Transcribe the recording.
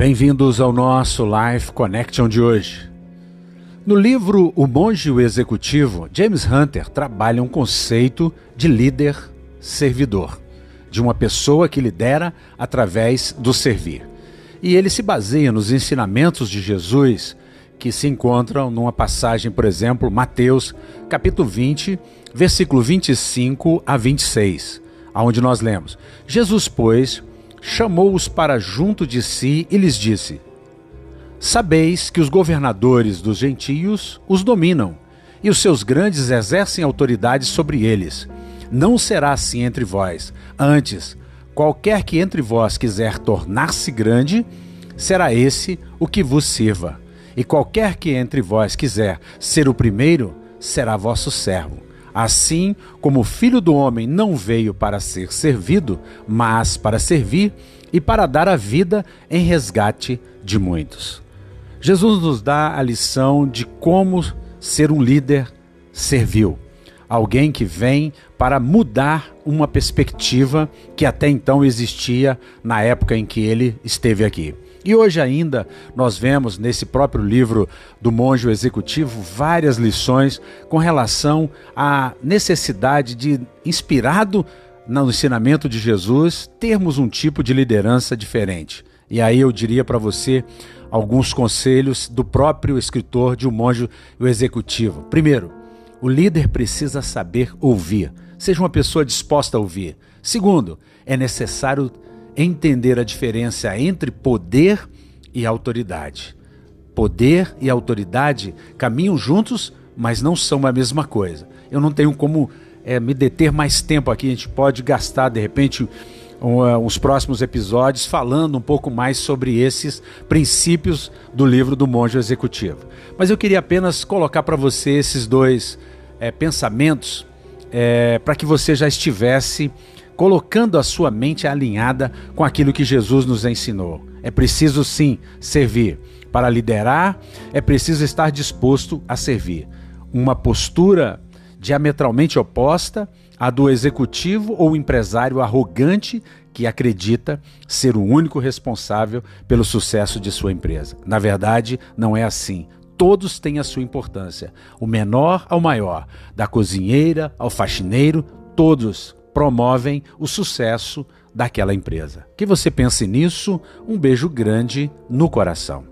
Bem-vindos ao nosso Life Connection de hoje. No livro O Monge e o Executivo, James Hunter trabalha um conceito de líder-servidor, de uma pessoa que lidera através do servir. E ele se baseia nos ensinamentos de Jesus que se encontram numa passagem, por exemplo, Mateus, capítulo 20, versículo 25 a 26, aonde nós lemos: Jesus, pois, chamou-os para junto de si e lhes disse: Sabeis que os governadores dos gentios os dominam, e os seus grandes exercem autoridade sobre eles. Não será assim entre vós. Antes, qualquer que entre vós quiser tornar-se grande, será esse o que vos sirva. E qualquer que entre vós quiser ser o primeiro, será vosso servo. Assim como o filho do homem não veio para ser servido, mas para servir e para dar a vida em resgate de muitos. Jesus nos dá a lição de como ser um líder servil. Alguém que vem para mudar uma perspectiva que até então existia na época em que ele esteve aqui. E hoje ainda nós vemos nesse próprio livro do Monge Executivo várias lições com relação à necessidade de, inspirado no ensinamento de Jesus, termos um tipo de liderança diferente. E aí eu diria para você alguns conselhos do próprio escritor de O Monge o Executivo. Primeiro, o líder precisa saber ouvir. Seja uma pessoa disposta a ouvir. Segundo, é necessário entender a diferença entre poder e autoridade. Poder e autoridade caminham juntos, mas não são a mesma coisa. Eu não tenho como é, me deter mais tempo aqui, a gente pode gastar de repente os próximos episódios falando um pouco mais sobre esses princípios do livro do Monge Executivo. Mas eu queria apenas colocar para você esses dois é, pensamentos é, para que você já estivesse colocando a sua mente alinhada com aquilo que Jesus nos ensinou. É preciso sim servir. Para liderar, é preciso estar disposto a servir. Uma postura diametralmente oposta à do executivo ou empresário arrogante que acredita ser o único responsável pelo sucesso de sua empresa. Na verdade, não é assim todos têm a sua importância, o menor ao maior, da cozinheira ao faxineiro, todos promovem o sucesso daquela empresa. Que você pense nisso, um beijo grande no coração.